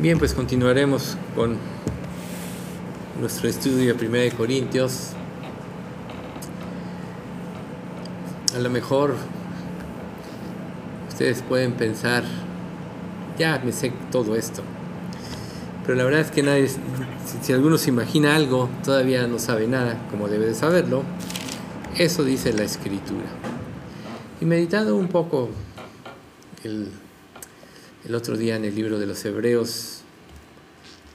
Bien, pues continuaremos con nuestro estudio de 1 Corintios. A lo mejor ustedes pueden pensar, ya me sé todo esto. Pero la verdad es que nadie, si, alguno se imagina algo, todavía no sabe nada como debe de saberlo. Eso dice la escritura. Y meditando un poco el, el otro día en el libro de los Hebreos,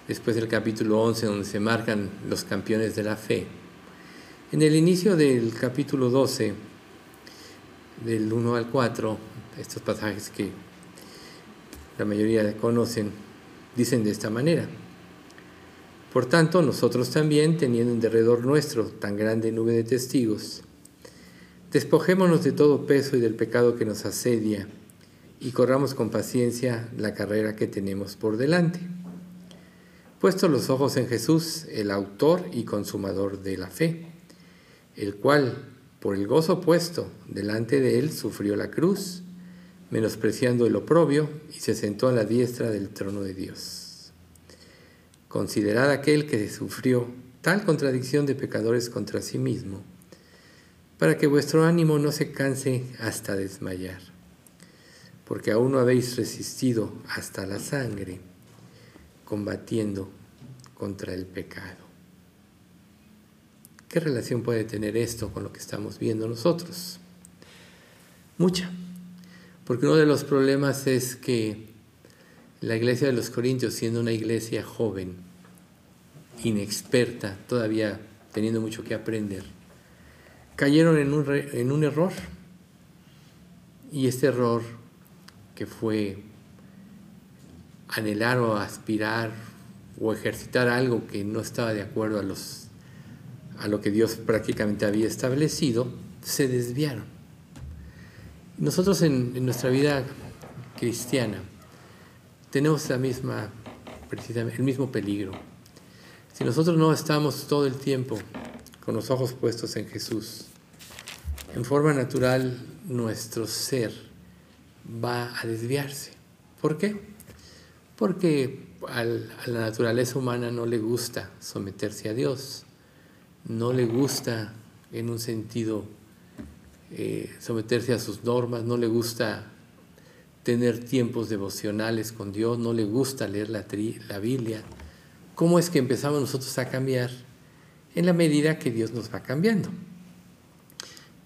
después del capítulo 11, donde se marcan los campeones de la fe. En el inicio del capítulo 12, del 1 al 4, estos pasajes que la mayoría conocen, dicen de esta manera. Por tanto, nosotros también, teniendo en derredor nuestro tan grande nube de testigos, despojémonos de todo peso y del pecado que nos asedia y corramos con paciencia la carrera que tenemos por delante. Puesto los ojos en Jesús, el autor y consumador de la fe, el cual, por el gozo puesto delante de él, sufrió la cruz, menospreciando el oprobio, y se sentó a la diestra del trono de Dios. Considerad aquel que sufrió tal contradicción de pecadores contra sí mismo, para que vuestro ánimo no se canse hasta desmayar porque aún no habéis resistido hasta la sangre, combatiendo contra el pecado. ¿Qué relación puede tener esto con lo que estamos viendo nosotros? Mucha, porque uno de los problemas es que la iglesia de los Corintios, siendo una iglesia joven, inexperta, todavía teniendo mucho que aprender, cayeron en un, en un error. Y este error que fue anhelar o aspirar o ejercitar algo que no estaba de acuerdo a, los, a lo que Dios prácticamente había establecido, se desviaron. Nosotros en, nuestra vida cristiana tenemos la misma, precisamente, el mismo peligro. Si nosotros no estamos todo el tiempo con los ojos puestos en Jesús, en forma natural nuestro ser va a desviarse. ¿Por qué? Porque a la naturaleza humana no le gusta someterse a Dios, no le gusta en un sentido eh, someterse a sus normas, no le gusta tener tiempos devocionales con Dios, no le gusta leer la, la Biblia. ¿Cómo es que empezamos nosotros a cambiar? En la medida que Dios nos va cambiando.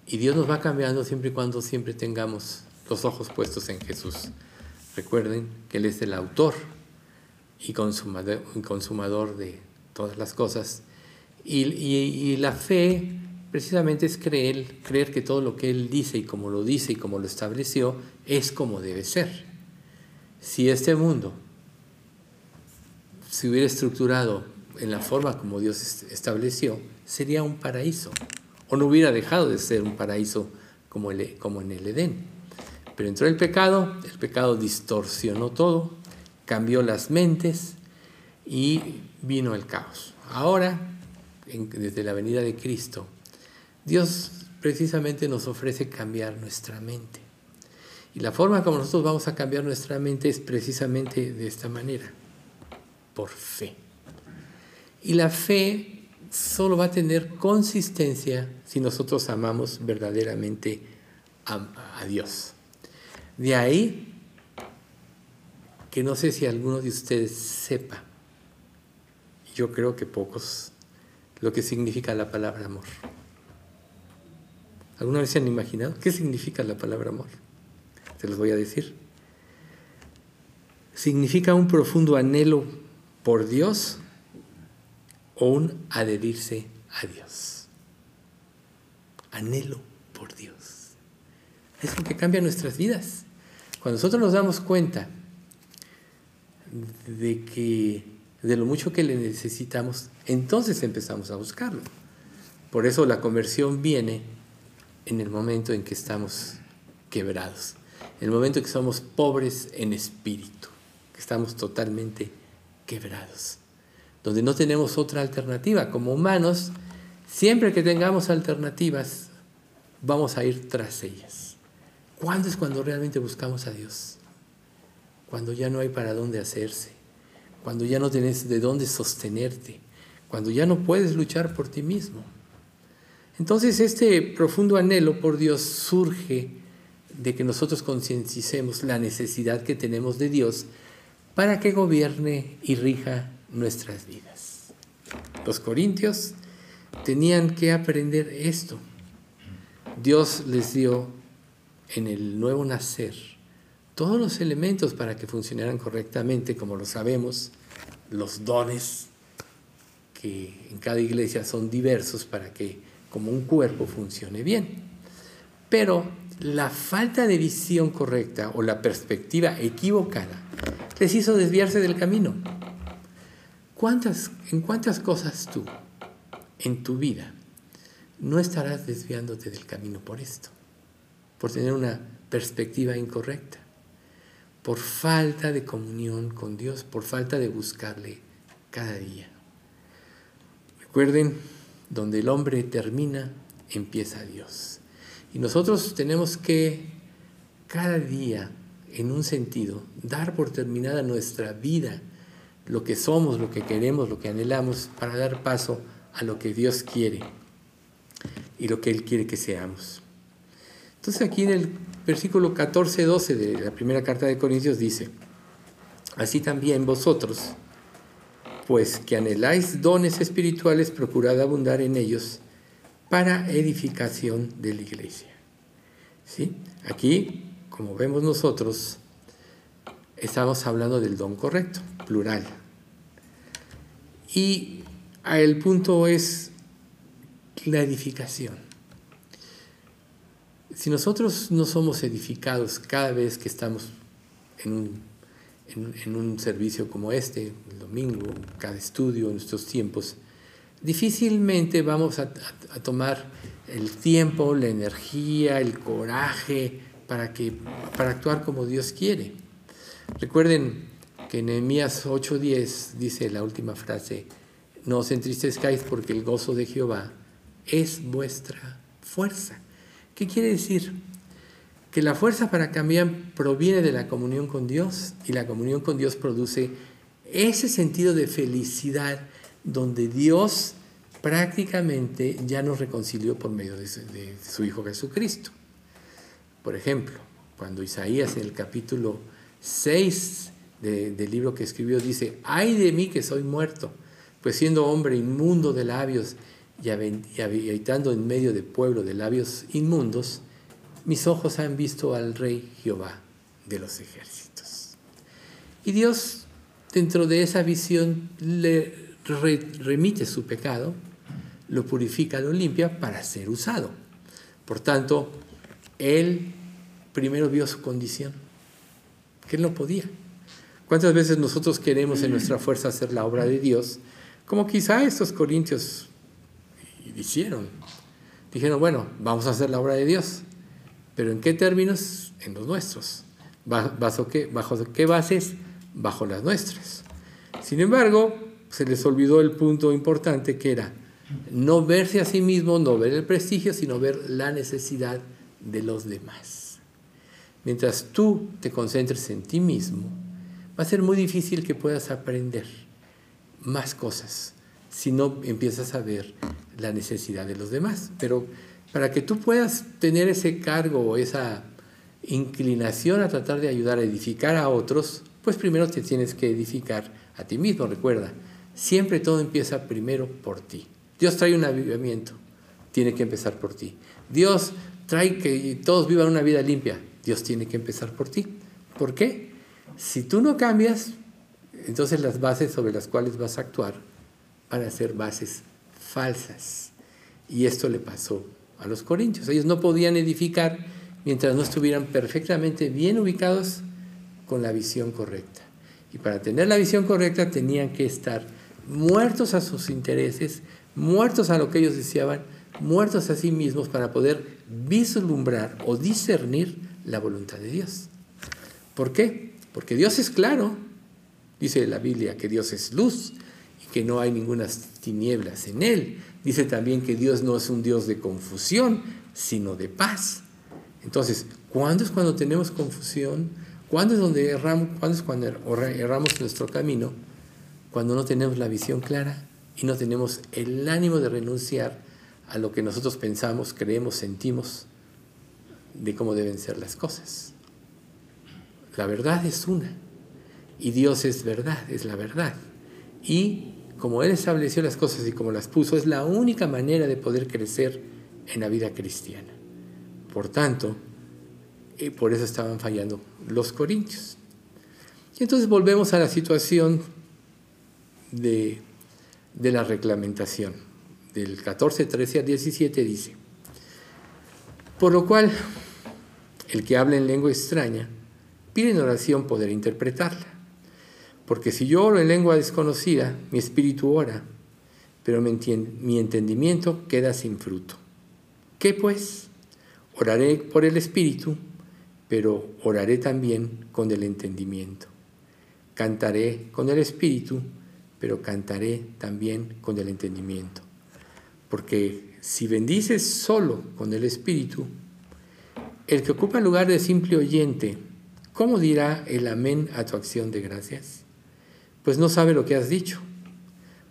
Y Dios nos va cambiando siempre y cuando siempre tengamos los ojos puestos en Jesús. Recuerden que Él es el autor y consumador, de todas las cosas. Y, la fe precisamente es creer, que todo lo que Él dice y como lo dice y como lo estableció es como debe ser. Si este mundo se hubiera estructurado en la forma como Dios estableció, sería un paraíso. O no hubiera dejado de ser un paraíso como en el Edén. Pero entró el pecado, el pecado distorsionó todo, cambió las mentes y vino el caos. Ahora, desde la venida de Cristo, Dios precisamente nos ofrece cambiar nuestra mente. Y la forma como nosotros vamos a cambiar nuestra mente es precisamente de esta manera, por fe. Y la fe solo va a tener consistencia si nosotros amamos verdaderamente a, Dios. De ahí que no sé si alguno de ustedes sepa, yo creo que pocos, lo que significa la palabra amor. ¿Alguna vez se han imaginado qué significa la palabra amor? Se los voy a decir. Significa un profundo anhelo por Dios o un adherirse a Dios. Anhelo por Dios. Es lo que cambia nuestras vidas. Cuando nosotros nos damos cuenta de que de lo mucho que le necesitamos, entonces empezamos a buscarlo. Por eso la conversión viene en el momento en que estamos quebrados, en el momento en que somos pobres en espíritu, que estamos totalmente quebrados, donde no tenemos otra alternativa. Como humanos, siempre que tengamos alternativas, vamos a ir tras ellas. ¿Cuándo es cuando realmente buscamos a Dios? Cuando ya no hay para dónde hacerse, cuando ya no tienes de dónde sostenerte, cuando ya no puedes luchar por ti mismo. Entonces este profundo anhelo por Dios surge de que nosotros conciencicemos la necesidad que tenemos de Dios para que gobierne y rija nuestras vidas. Los corintios tenían que aprender esto. Dios les dio en el nuevo nacer todos los elementos para que funcionaran correctamente, como lo sabemos, los dones que en cada iglesia son diversos para que como un cuerpo funcione bien. Pero la falta de visión correcta o la perspectiva equivocada les hizo desviarse del camino. ¿Cuántas, ¿En cuántas cosas tú, en tu vida, no estarás desviándote del camino por esto? Por tener una perspectiva incorrecta, por falta de comunión con Dios, por falta de buscarle cada día. Recuerden, donde el hombre termina, empieza Dios. Y nosotros tenemos que cada día, en un sentido, dar por terminada nuestra vida, lo que somos, lo que queremos, lo que anhelamos, para dar paso a lo que Dios quiere y lo que Él quiere que seamos. Entonces aquí en el versículo 14-12 de la primera carta de Corintios dice, así también vosotros, pues que anheláis dones espirituales, procurad abundar en ellos para edificación de la iglesia. ¿Sí? Aquí, como vemos nosotros, estamos hablando del don correcto, plural. Y el punto es la edificación. Si nosotros no somos edificados cada vez que estamos en un en, un servicio como este, el domingo, cada estudio en estos tiempos, difícilmente vamos a, tomar el tiempo, la energía, el coraje para, que, para actuar como Dios quiere. Recuerden que en Nehemías 8:10 dice la última frase, no os entristezcáis porque el gozo de Jehová es vuestra fuerza. ¿Qué quiere decir? que la fuerza para cambiar proviene de la comunión con Dios y la comunión con Dios produce ese sentido de felicidad donde Dios prácticamente ya nos reconcilió por medio de su, Hijo Jesucristo. Por ejemplo, cuando Isaías en el capítulo 6 del libro que escribió dice, ay de mí que soy muerto, pues siendo hombre inmundo de labios y habitando en medio de pueblo de labios inmundos, mis ojos han visto al Rey Jehová de los ejércitos. Y Dios, dentro de esa visión, le remite su pecado, lo purifica, lo limpia para ser usado. Por tanto, Él primero vio su condición, que Él no podía. ¿Cuántas veces nosotros queremos en nuestra fuerza hacer la obra de Dios? Como quizá estos corintios hicieron. Dijeron, bueno, vamos a hacer la obra de Dios. Pero ¿en qué términos? En los nuestros. ¿Bajo qué, qué bases? Bajo las nuestras. Sin embargo, se les olvidó el punto importante que era no verse a sí mismo, no ver el prestigio, sino ver la necesidad de los demás. Mientras tú te concentres en ti mismo, va a ser muy difícil que puedas aprender más cosas si no empiezas a ver la necesidad de los demás. Pero para que tú puedas tener ese cargo o esa inclinación a tratar de ayudar a edificar a otros, pues primero te tienes que edificar a ti mismo, recuerda. Siempre todo empieza primero por ti. Dios trae un avivamiento, tiene que empezar por ti. Dios trae que todos vivan una vida limpia, Dios tiene que empezar por ti. ¿Por qué? Si tú no cambias, entonces las bases sobre las cuales vas a actuar van a ser bases falsas. Y esto le pasó a los corintios. Ellos no podían edificar mientras no estuvieran perfectamente bien ubicados con la visión correcta. Y para tener la visión correcta tenían que estar muertos a sus intereses, muertos a lo que ellos deseaban, muertos a sí mismos para poder vislumbrar o discernir la voluntad de Dios. ¿Por qué? Porque Dios es claro. Dice la Biblia que Dios es luz que no hay ninguna tinieblas en él. Dice también que Dios no es un Dios de confusión, sino de paz. Entonces, ¿cuándo es cuando tenemos confusión? ¿Cuándo es donde erramos? ¿Cuándo es cuando erramos nuestro camino? cuando no tenemos la visión clara y no tenemos el ánimo de renunciar a lo que nosotros pensamos, creemos, sentimos de cómo deben ser las cosas. La verdad es una y Dios es verdad, es la verdad. Y como Él estableció las cosas y como las puso, es la única manera de poder crecer en la vida cristiana. Por tanto, y por eso estaban fallando los corintios. Y entonces volvemos a la situación de, la reglamentación. Del 14, 13 al 17 dice, por lo cual el que habla en lengua extraña pide en oración poder interpretarla. Porque si yo oro en lengua desconocida, mi espíritu ora, pero mi entendimiento queda sin fruto. ¿Qué pues? Oraré por el espíritu pero oraré también con el entendimiento. Cantaré con el espíritu, pero cantaré también con el entendimiento. Porque si bendices solo con el espíritu, el que ocupa el lugar de simple oyente, ¿cómo dirá el amén a tu acción de gracias? Pues no sabe lo que has dicho,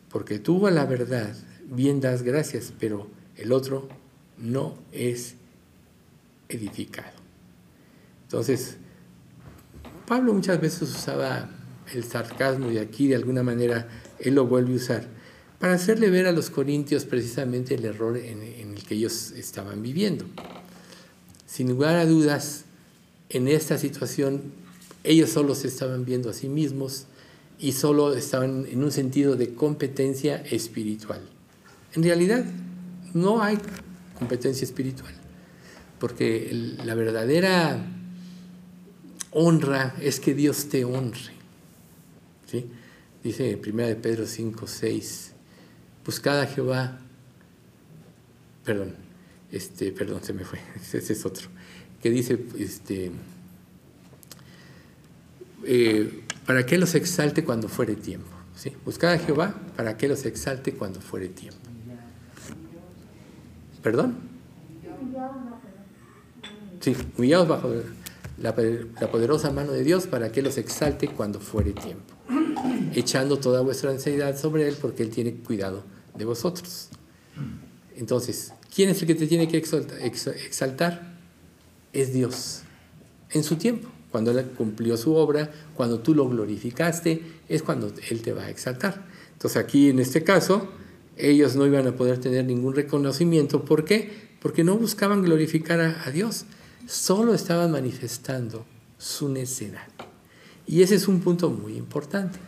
porque tú a la verdad bien das gracias, pero el otro no es edificado. Entonces, Pablo muchas veces usaba el sarcasmo y aquí de alguna manera él lo vuelve a usar para hacerle ver a los corintios precisamente el error en, el que ellos estaban viviendo. Sin lugar a dudas, en esta situación ellos solo se estaban viendo a sí mismos y solo estaban en un sentido de competencia espiritual. En realidad, no hay competencia espiritual, porque la verdadera honra es que Dios te honre. ¿Sí? Dice 1 de Pedro 5, 6, buscad a Jehová, perdón, este, perdón, se me fue, ese es otro, que dice, este, eh, para que los exalte cuando fuere tiempo. ¿sí? Buscad a Jehová para que los exalte cuando fuere tiempo. ¿Perdón? Sí, humillados bajo la, poderosa mano de Dios para que los exalte cuando fuere tiempo, echando toda vuestra ansiedad sobre Él porque Él tiene cuidado de vosotros. Entonces, ¿quién es el que te tiene que exaltar? Es Dios. En su tiempo, cuando Él cumplió su obra, cuando tú lo glorificaste, es cuando Él te va a exaltar. Entonces aquí en este caso, ellos no iban a poder tener ningún reconocimiento. ¿Por qué? Porque no buscaban glorificar a Dios, solo estaban manifestando su necedad. Y ese es un punto muy importante.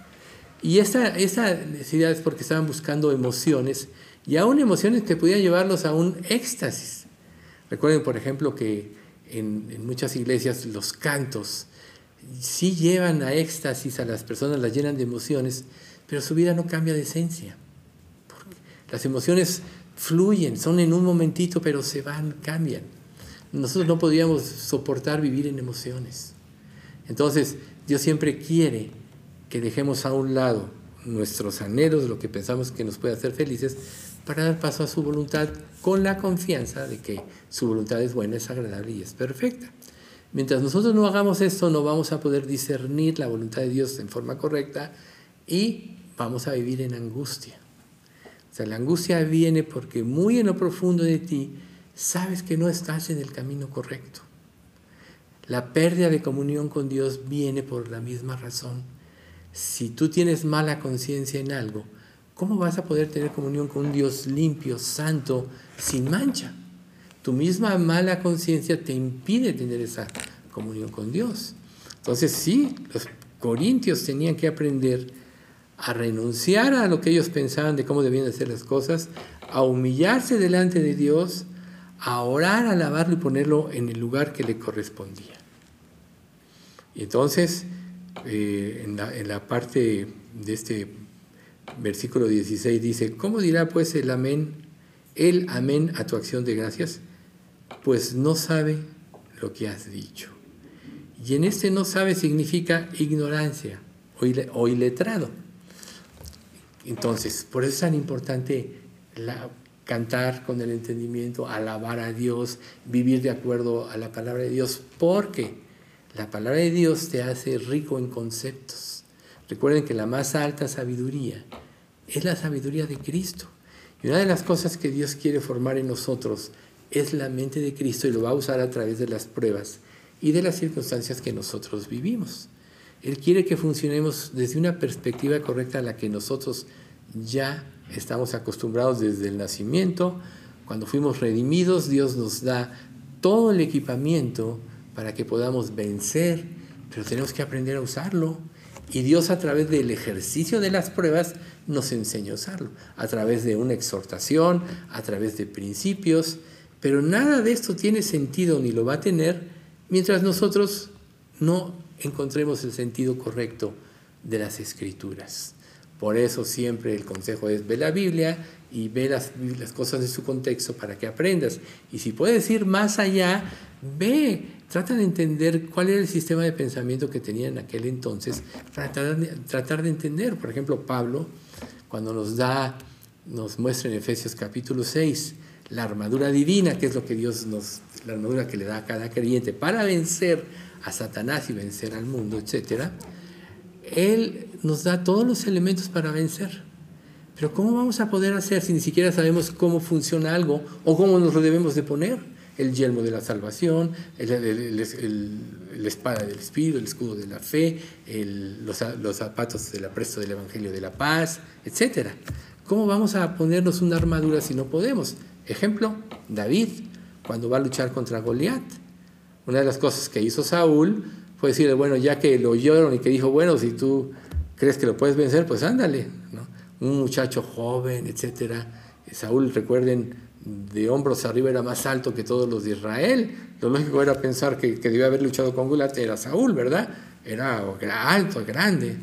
Y esa necesidad es porque estaban buscando emociones, y aún emociones que podían llevarlos a un éxtasis. Recuerden, por ejemplo, que en, muchas iglesias los cantos sí llevan a éxtasis a las personas, las llenan de emociones, pero su vida no cambia de esencia. Las emociones fluyen, son en un momentito, pero se van, cambian. Nosotros no podíamos soportar vivir en emociones. Entonces, Dios siempre quiere que dejemos a un lado nuestros anhelos, lo que pensamos que nos puede hacer felices, para dar paso a su voluntad con la confianza de que su voluntad es buena, es agradable y es perfecta. Mientras nosotros no hagamos esto, no vamos a poder discernir la voluntad de Dios en forma correcta y vamos a vivir en angustia. O sea, la angustia viene porque muy en lo profundo de ti sabes que no estás en el camino correcto. La pérdida de comunión con Dios viene por la misma razón. Si tú tienes mala conciencia en algo, ¿cómo vas a poder tener comunión con un Dios limpio, santo, sin mancha? Tu misma mala conciencia te impide tener esa comunión con Dios. Entonces sí, los corintios tenían que aprender a renunciar a lo que ellos pensaban de cómo debían hacer las cosas, a humillarse delante de Dios, a orar, alabarlo y ponerlo en el lugar que le correspondía. Y entonces, eh, en, la, en, la, parte de este versículo 16 dice, ¿cómo dirá pues el amén, el amén a tu acción de gracias? Pues no sabe lo que has dicho. Y en este no sabe significa ignorancia o iletrado. Entonces, por eso es tan importante cantar con el entendimiento, alabar a Dios, vivir de acuerdo a la palabra de Dios, porque la palabra de Dios te hace rico en conceptos, Recuerden que la más alta sabiduría es la sabiduría de Cristo. Y una de las cosas que Dios quiere formar en nosotros es la mente de Cristo y lo va a usar a través de las pruebas y de las circunstancias que nosotros vivimos. Él quiere que funcionemos desde una perspectiva correcta a la que nosotros ya estamos acostumbrados desde el nacimiento. Cuando fuimos redimidos, Dios nos da todo el equipamiento para que podamos vencer, pero tenemos que aprender a usarlo. Y Dios a través del ejercicio de las pruebas nos enseña a usarlo, a través de una exhortación, a través de principios, pero nada de esto tiene sentido ni lo va a tener mientras nosotros no encontremos el sentido correcto de las escrituras. Por eso siempre el consejo es ve la Biblia y ve las, las cosas de su contexto para que aprendas. Y si puedes ir más allá, ve, trata de entender cuál era el sistema de pensamiento que tenía en aquel entonces tratar de, tratar de entender. Por ejemplo, Pablo, cuando nos da, nos muestra en Efesios capítulo 6, la armadura divina, que es lo que Dios nos, la armadura que le da a cada creyente para vencer a Satanás y vencer al mundo, etc., Él nos da todos los elementos para vencer. Pero ¿cómo vamos a poder hacer si ni siquiera sabemos cómo funciona algo o cómo nos lo debemos de poner? El yelmo de la salvación, el, espada del Espíritu, el escudo de la fe, los, los, zapatos del apresto del Evangelio de la paz, etc. ¿Cómo vamos a ponernos una armadura si no podemos? Ejemplo, David, cuando va a luchar contra Goliat. Una de las cosas que hizo Saúl fue decirle, bueno, ya que lo oyeron y que dijo, bueno, si tú crees que lo puedes vencer, pues ándale. Un muchacho joven, etc. Saúl, recuerden, de hombros arriba era más alto que todos los de Israel. Lo lógico era pensar que, que debía haber luchado con Goliat era Saúl, ¿verdad? Era, era alto, grande.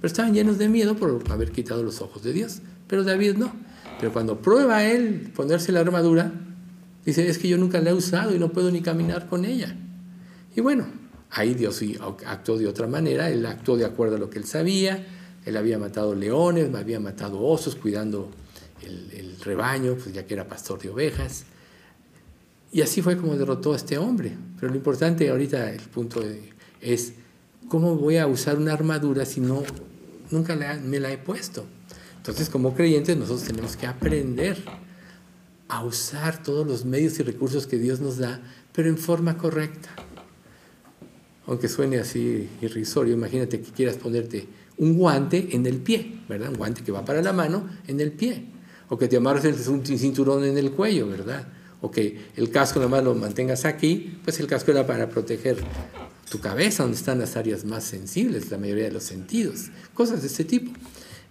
Pero estaban llenos de miedo por haber quitado los ojos de Dios. Pero David no. Pero cuando prueba él ponerse la armadura, dice, es que yo nunca la he usado y no puedo ni caminar con ella. Y bueno, ahí Dios actuó de otra manera, él actuó de acuerdo a lo que él sabía, él había matado leones, había matado osos cuidando el, rebaño, pues ya que era pastor de ovejas. Y así fue como derrotó a este hombre. Pero lo importante ahorita, el punto es, ¿cómo voy a usar una armadura si no, nunca me la he puesto? Entonces, como creyentes, nosotros tenemos que aprender a usar todos los medios y recursos que Dios nos da, pero en forma correcta. Aunque suene así irrisorio, imagínate que quieras ponerte un guante en el pie, ¿verdad? Un guante que va para la mano en el pie. O que te amarres un cinturón en el cuello, ¿verdad? O que el casco nada más lo mantengas aquí, pues el casco era para proteger tu cabeza, donde están las áreas más sensibles, la mayoría de los sentidos, cosas de este tipo.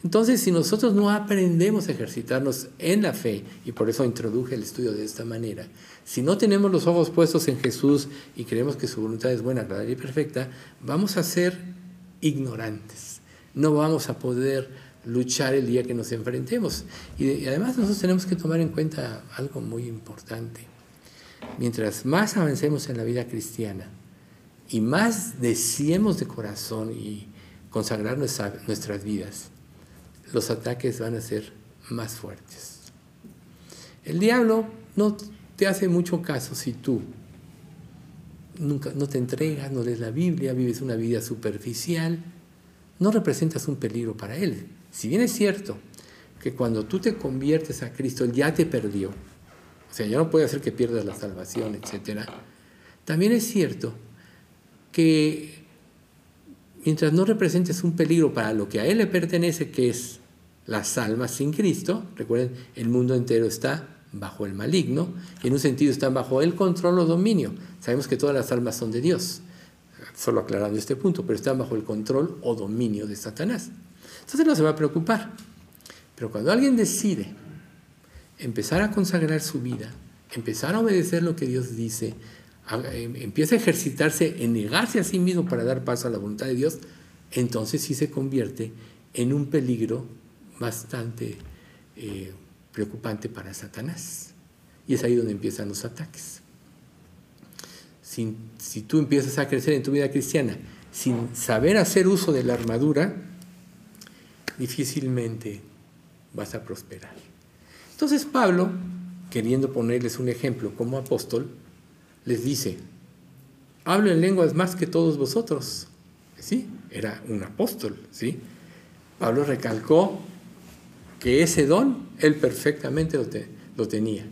Entonces, si nosotros no aprendemos a ejercitarnos en la fe, y por eso introduje el estudio de esta manera, si no tenemos los ojos puestos en Jesús y creemos que su voluntad es buena, agradable y perfecta, vamos a ser ignorantes no vamos a poder luchar el día que nos enfrentemos. Y, además nosotros tenemos que tomar en cuenta algo muy importante. Mientras más avancemos en la vida cristiana y más deseemos de corazón y consagrar nuestras vidas, los ataques van a ser más fuertes. El diablo no te hace mucho caso si tú nunca no te entregas, no lees la Biblia, vives una vida superficial, no representas un peligro para Él. Si bien es cierto que cuando tú te conviertes a Cristo, Él ya te perdió, o sea, ya no puede hacer que pierdas la salvación, etc. También es cierto que mientras no representes un peligro para lo que a Él le pertenece, que es las almas sin Cristo, recuerden, el mundo entero está bajo el maligno, y en un sentido están bajo el control o dominio. Sabemos que todas las almas son de Dios solo aclarando este punto, pero están bajo el control o dominio de Satanás. Entonces no se va a preocupar. Pero cuando alguien decide empezar a consagrar su vida, empezar a obedecer lo que Dios dice, em, empieza a ejercitarse en negarse a sí mismo para dar paso a la voluntad de Dios, entonces sí se convierte en un peligro bastante eh, preocupante para Satanás. Y es ahí donde empiezan los ataques si, tú empiezas a crecer en tu vida cristiana sin saber hacer uso de la armadura, difícilmente vas a prosperar. Entonces Pablo, queriendo ponerles un ejemplo como apóstol, les dice, hablo en lenguas más que todos vosotros. Sí, era un apóstol, ¿sí? Pablo recalcó que ese don él perfectamente lo, tenía.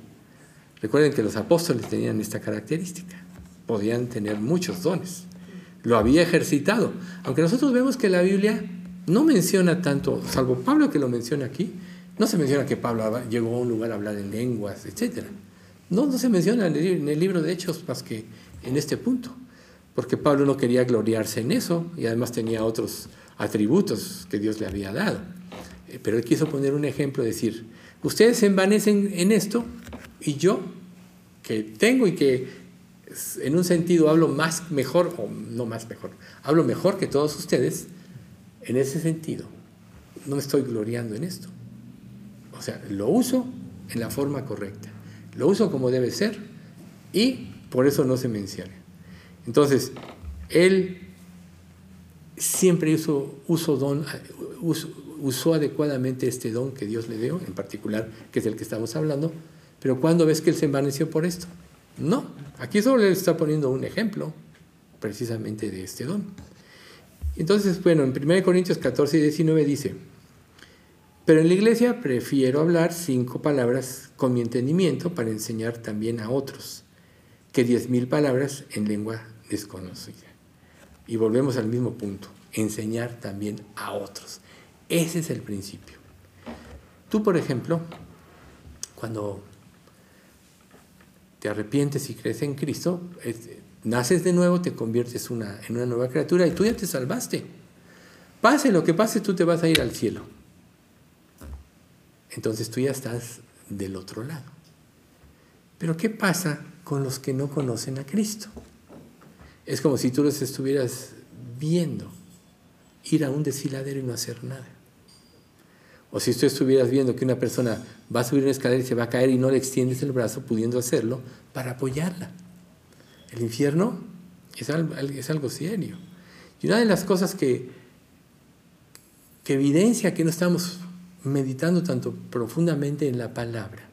Recuerden que los apóstoles tenían esta característica, podían tener muchos dones, lo había ejercitado, aunque nosotros vemos que la Biblia no menciona tanto, salvo Pablo que lo menciona aquí, no se menciona que Pablo llegó a un lugar a hablar en lenguas, etc. No, se menciona en el libro de Hechos más que en este punto, porque Pablo no quería gloriarse en eso y además tenía otros atributos que Dios le había dado. Eh, pero él quiso poner un ejemplo, decir, ustedes se envanecen en esto y yo, que tengo y que en un sentido hablo más mejor, o no más mejor, hablo mejor que todos ustedes, en ese sentido, no me estoy gloriando en esto. O sea, lo uso en la forma correcta, lo uso como debe ser y por eso no se menciona. Entonces, él siempre usó, don, usó adecuadamente este don que Dios le dio, en particular, que es el que estamos hablando, pero ¿cuándo ves que él se envaneció por esto? No, aquí solo le está poniendo un ejemplo precisamente de este don. Entonces, bueno, en 1 Corintios 14 y 19 dice, pero en la iglesia prefiero hablar cinco palabras con mi entendimiento para enseñar también a otros, que diez mil palabras en lengua desconocida. Y volvemos al mismo punto, enseñar también a otros. Ese es el principio. Tú, por ejemplo, cuando te arrepientes y crees en Cristo, naces de nuevo, te conviertes una, en una nueva criatura y tú ya te salvaste. Pase lo que pase, tú te vas a ir al cielo. Entonces tú ya estás del otro lado. Pero ¿qué pasa con los que no conocen a Cristo? Es como si tú los estuvieras viendo ir a un desfiladero y no hacer nada. O si tú estuvieras viendo que una persona va a subir una escalera y se va a caer y no le extiendes el brazo pudiendo hacerlo para apoyarla. El infierno es algo, serio. Y una de las cosas que, que evidencia que no estamos meditando tanto profundamente en la palabra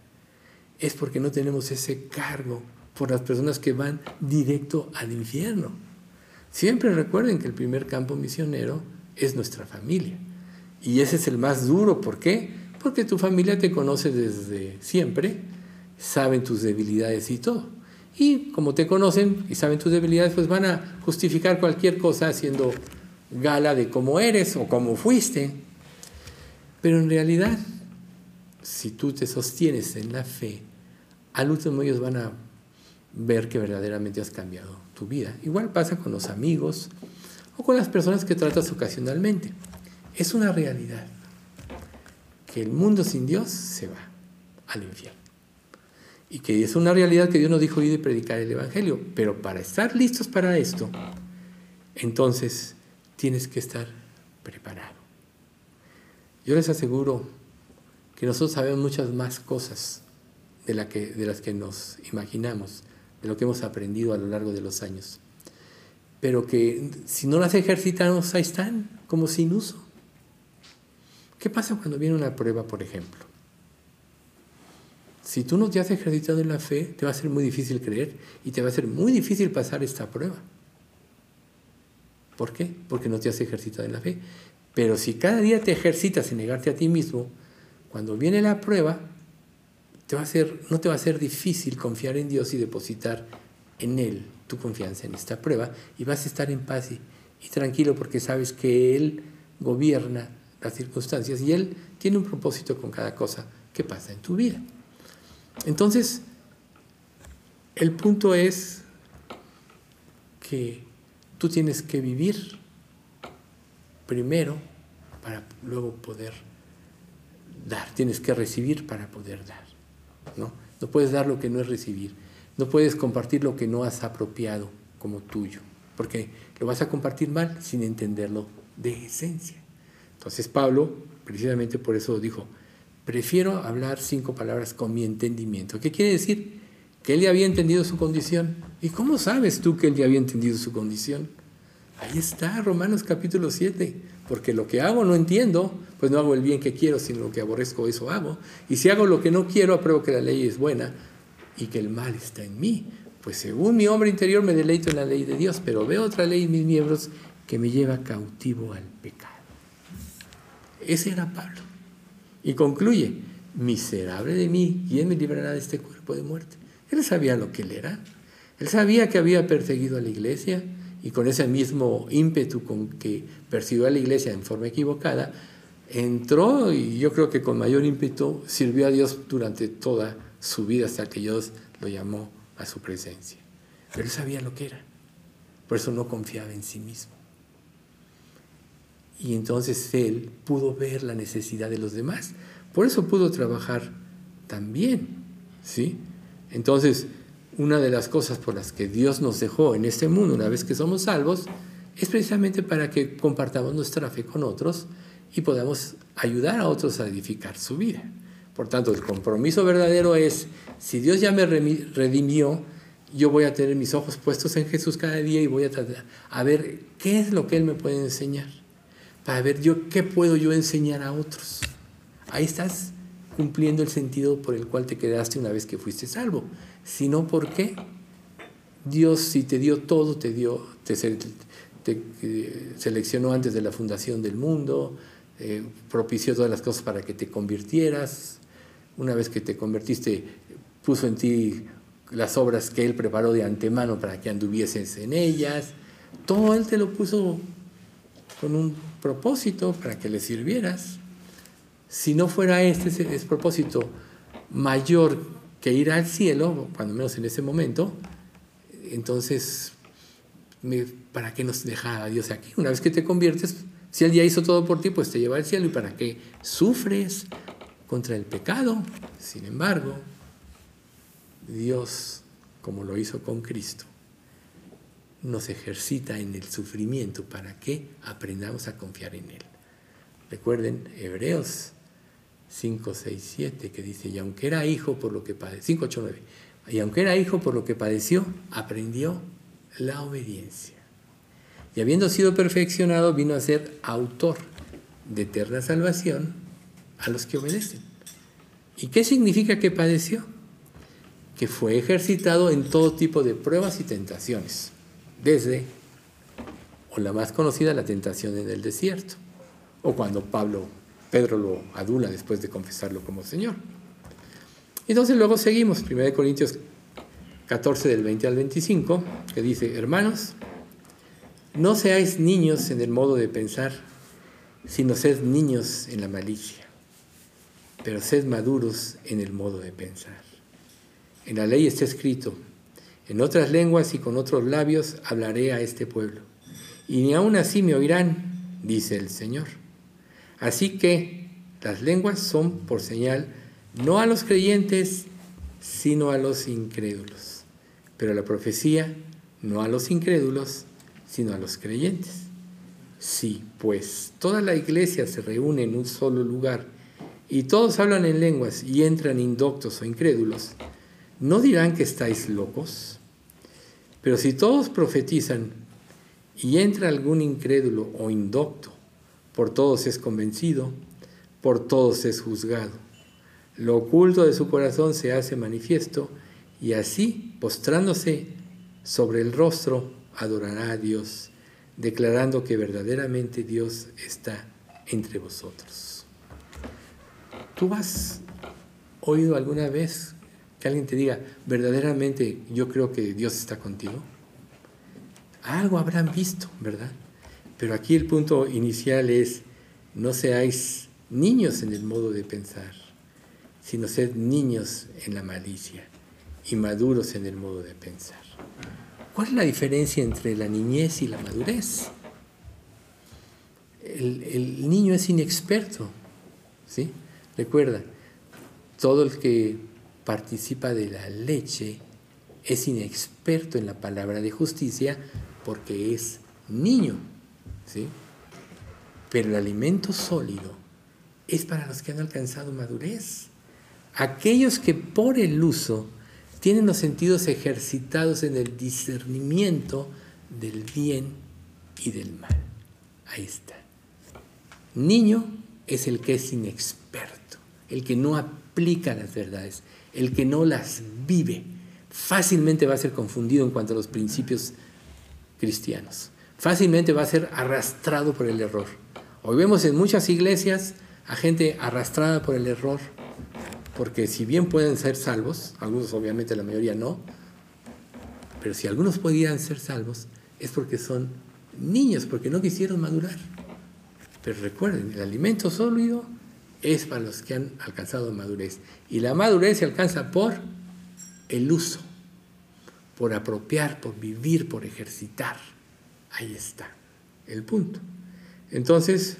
es porque no tenemos ese cargo por las personas que van directo al infierno. Siempre recuerden que el primer campo misionero es nuestra familia. Y ese es el más duro. ¿Por qué? Porque tu familia te conoce desde siempre, saben tus debilidades y todo. Y como te conocen y saben tus debilidades, pues van a justificar cualquier cosa haciendo gala de cómo eres o cómo fuiste. Pero en realidad, si tú te sostienes en la fe, al último ellos van a ver que verdaderamente has cambiado tu vida. Igual pasa con los amigos o con las personas que tratas ocasionalmente. Es una realidad que el mundo sin Dios se va al infierno. Y que es una realidad que Dios nos dijo ir de predicar el Evangelio. Pero para estar listos para esto, entonces tienes que estar preparado. Yo les aseguro que nosotros sabemos muchas más cosas de, de las que nos imaginamos de lo que hemos aprendido a lo largo de los años. Pero que si no las ejercitamos, ahí están, como sin uso. ¿Qué pasa cuando viene una prueba, por ejemplo? Si tú no te has ejercitado en la fe, te va a ser muy difícil creer y te va a ser muy difícil pasar esta prueba. ¿Por qué? Porque no te has ejercitado en la fe. Pero si cada día te ejercitas en negarte a ti mismo, cuando viene la prueba, te va a ser, no te va a ser difícil confiar en Dios y depositar en Él tu confianza en esta prueba y vas a estar en paz y, y tranquilo porque sabes que Él gobierna las circunstancias y Él tiene un propósito con cada cosa que pasa en tu vida. Entonces, el punto es que tú tienes que vivir primero para luego poder dar, tienes que recibir para poder dar. ¿no? No puedes dar lo que no es recibir. No puedes compartir lo que no has apropiado como tuyo, porque lo vas a compartir mal sin entenderlo de esencia. Entonces Pablo, precisamente por eso dijo, prefiero hablar cinco palabras con mi entendimiento. ¿Qué quiere decir? Que él ya había entendido su condición. ¿Y cómo sabes tú que él ya había entendido su condición? Ahí está, Romanos capítulo 7. Porque lo que hago no entiendo, pues no hago el bien que quiero, sino lo que aborrezco, eso hago. Y si hago lo que no quiero, apruebo que la ley es buena y que el mal está en mí. Pues según mi hombre interior me deleito en la ley de Dios, pero veo otra ley en mis miembros que me lleva cautivo al pecado. Ese era Pablo. Y concluye, miserable de mí, ¿quién me librará de este cuerpo de muerte? Él sabía lo que él era. Él sabía que había perseguido a la iglesia y con ese mismo ímpetu con que persiguió a la iglesia en forma equivocada, entró y yo creo que con mayor ímpetu sirvió a Dios durante toda su vida hasta que Dios lo llamó a su presencia. Pero él sabía lo que era. Por eso no confiaba en sí mismo. Y entonces él pudo ver la necesidad de los demás. Por eso pudo trabajar también. ¿sí? Entonces, una de las cosas por las que Dios nos dejó en este mundo una vez que somos salvos es precisamente para que compartamos nuestra fe con otros y podamos ayudar a otros a edificar su vida. Por tanto, el compromiso verdadero es, si Dios ya me redimió, yo voy a tener mis ojos puestos en Jesús cada día y voy a tratar a ver qué es lo que Él me puede enseñar, para ver yo qué puedo yo enseñar a otros. Ahí estás cumpliendo el sentido por el cual te quedaste una vez que fuiste salvo, sino porque Dios si te dio todo, te dio, te, eh, seleccionó antes de la fundación del mundo, eh, propició todas las cosas para que te convirtieras, una vez que te convertiste, puso en ti las obras que Él preparó de antemano para que anduvieses en ellas. Todo Él te lo puso con un propósito para que le sirvieras. Si no fuera este ese, propósito mayor que ir al cielo, cuando menos en ese momento, entonces, ¿para qué nos deja Dios aquí? Una vez que te conviertes, si Él ya hizo todo por ti, pues te lleva al cielo. ¿Y para qué sufres contra el pecado? Sin embargo, Dios, como lo hizo con Cristo, nos ejercita en el sufrimiento para que aprendamos a confiar en Él. Recuerden Hebreos 5, 6, 7, que dice, y aunque era hijo por lo que padeció, 5, 8, 9, y aunque era hijo por lo que padeció, aprendió la obediencia. Y habiendo sido perfeccionado, vino a ser autor de eterna salvación a los que obedecen. ¿Y qué significa que padeció? Que fue ejercitado en todo tipo de pruebas y tentaciones, desde, o la más conocida, la tentación en el desierto, o cuando Pablo Pedro lo adula después de confesarlo como Señor. Entonces luego seguimos, 1 Corintios 14 del 20 al 25, que dice, hermanos, no seáis niños en el modo de pensar, sino sed niños en la malicia, pero sed maduros en el modo de pensar. En la ley está escrito, en otras lenguas y con otros labios hablaré a este pueblo, y ni aun así me oirán, dice el Señor. Así que las lenguas son por señal no a los creyentes, sino a los incrédulos. Pero la profecía no a los incrédulos, sino a los creyentes. Si, pues, toda la iglesia se reúne en un solo lugar y todos hablan en lenguas y entran indoctos o incrédulos, ¿no dirán que estáis locos? Pero si todos profetizan y entra algún incrédulo o indocto, por todos es convencido, por todos es juzgado. Lo oculto de su corazón se hace manifiesto y así, postrándose sobre el rostro, adorará a Dios, declarando que verdaderamente Dios está entre vosotros. ¿Tú has oído alguna vez que alguien te diga, verdaderamente yo creo que Dios está contigo? Algo habrán visto, ¿verdad? Pero aquí el punto inicial es, no seáis niños en el modo de pensar, sino sed niños en la malicia y maduros en el modo de pensar. ¿Cuál es la diferencia entre la niñez y la madurez? El, el niño es inexperto, ¿sí? Recuerda, todo el que participa de la leche es inexperto en la palabra de justicia porque es niño. ¿sí? Pero el alimento sólido es para los que han alcanzado madurez. Aquellos que por el uso tienen los sentidos ejercitados en el discernimiento del bien y del mal. Ahí está. Niño es el que es inexperto, el que no aplica las verdades, el que no las vive. Fácilmente va a ser confundido en cuanto a los principios cristianos fácilmente va a ser arrastrado por el error Hoy vemos en muchas iglesias a gente arrastrada por el error, porque si bien pueden ser salvos, algunos obviamente la mayoría no, pero si algunos podían ser salvos es porque son niños, porque no quisieron madurar. Pero recuerden, el alimento sólido es para los que han alcanzado madurez. Y la madurez se alcanza por el uso, por apropiar, por vivir, por ejercitar. Ahí está el punto. Entonces,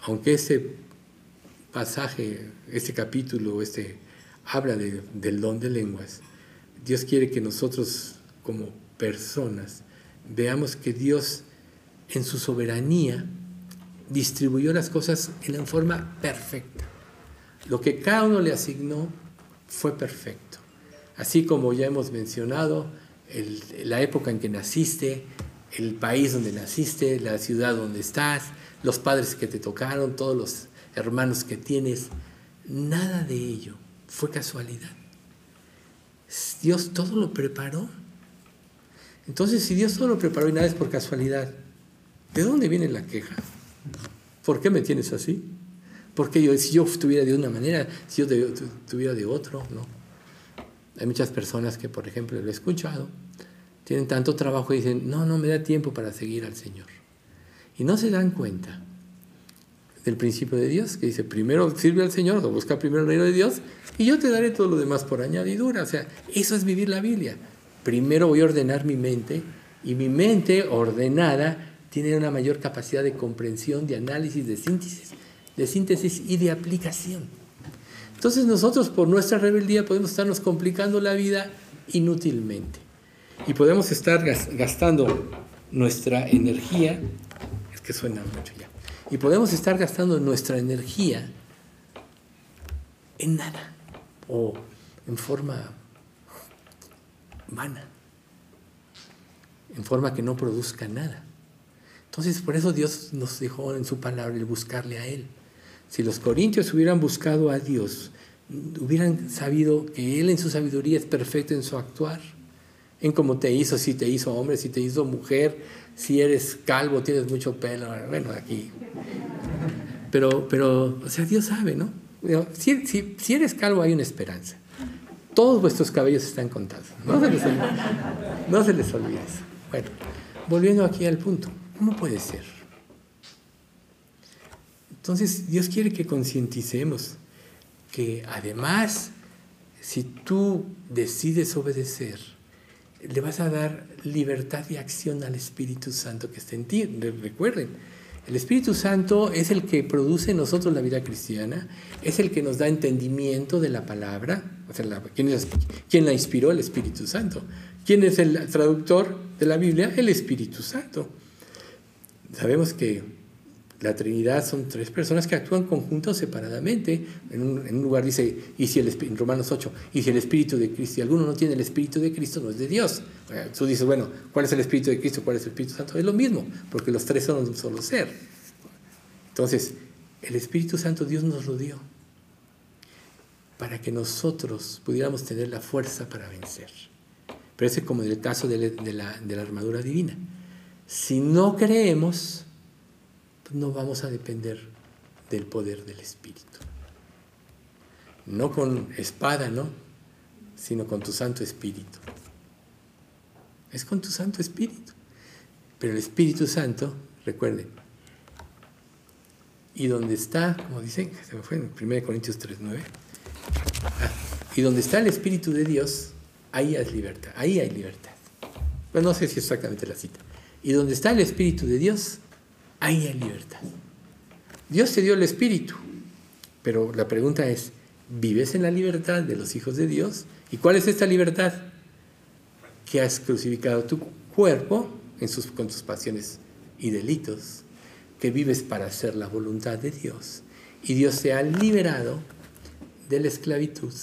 aunque este pasaje, este capítulo, este habla del don de lenguas, Dios quiere que nosotros como personas veamos que Dios en su soberanía distribuyó las cosas en la forma perfecta. Lo que cada uno le asignó fue perfecto. Así como ya hemos mencionado, la época en que naciste, el país donde naciste, la ciudad donde estás, los padres que te tocaron, todos los hermanos que tienes, nada de ello fue casualidad. Dios todo lo preparó. Entonces, si Dios todo lo preparó y nada es por casualidad, ¿de dónde viene la queja? ¿Por qué me tienes así? Porque yo, si yo estuviera de una manera, si yo estuviera de otro, no. Hay muchas personas que, por ejemplo, lo he escuchado, tienen tanto trabajo y dicen, no, no me da tiempo para seguir al Señor. Y no se dan cuenta del principio de Dios, que dice, primero sirve al Señor, busca primero el reino de Dios, y yo te daré todo lo demás por añadidura. O sea, eso es vivir la Biblia. Primero voy a ordenar mi mente, y mi mente ordenada tiene una mayor capacidad de comprensión, de análisis, de síntesis, de síntesis y de aplicación. Entonces nosotros por nuestra rebeldía podemos estarnos complicando la vida inútilmente. Y podemos estar gastando nuestra energía, es que suena mucho ya, y podemos estar gastando nuestra energía en nada o en forma vana, en forma que no produzca nada. Entonces, por eso Dios nos dejó en su palabra el buscarle a Él. Si los corintios hubieran buscado a Dios, hubieran sabido que Él en su sabiduría es perfecto en su actuar, en cómo te hizo, si te hizo hombre, si te hizo mujer, si eres calvo, tienes mucho pelo, bueno, aquí. Pero, pero o sea, Dios sabe, ¿no? Si, eres calvo hay una esperanza. Todos vuestros cabellos están contados. No se les, no se les olvide eso. Bueno, volviendo aquí al punto. ¿Cómo puede ser? Entonces Dios quiere que concienticemos que además, si tú decides obedecer, le vas a dar libertad de acción al Espíritu Santo que está en ti. Recuerden, el Espíritu Santo es el que produce en nosotros la vida cristiana, es el que nos da entendimiento de la palabra. O sea, ¿quién, ¿quién, la inspiró? El Espíritu Santo. ¿Quién es el traductor de la Biblia? El Espíritu Santo. Sabemos que la Trinidad son tres personas que actúan conjuntos separadamente. En un, lugar dice, y si el, en Romanos 8, y si el Espíritu de Cristo, y alguno no tiene el Espíritu de Cristo, no es de Dios. Tú dices, bueno, ¿cuál es el Espíritu de Cristo? ¿Cuál es el Espíritu Santo? Es lo mismo, porque los tres son un solo ser. Entonces, el Espíritu Santo Dios nos lo dio para que nosotros pudiéramos tener la fuerza para vencer. Pero ese es como en el caso de la armadura divina. Si no creemos, pues no vamos a depender del poder del Espíritu. No con espada, ¿no? Sino con tu Santo Espíritu. Es con tu Santo Espíritu. Pero el Espíritu Santo, recuerden, y donde está, como dicen, se me fue en 1 Corintios 3, 9, ah, y donde está el Espíritu de Dios, ahí hay libertad, ahí hay libertad. Bueno, no sé si exactamente la cita, y donde está el Espíritu de Dios, ahí hay libertad. Dios te dio el Espíritu, pero la pregunta es, ¿vives en la libertad de los hijos de Dios? ¿Y cuál es esta libertad? Que has crucificado tu cuerpo en con tus pasiones y delitos, que vives para hacer la voluntad de Dios. Y Dios te ha liberado de la esclavitud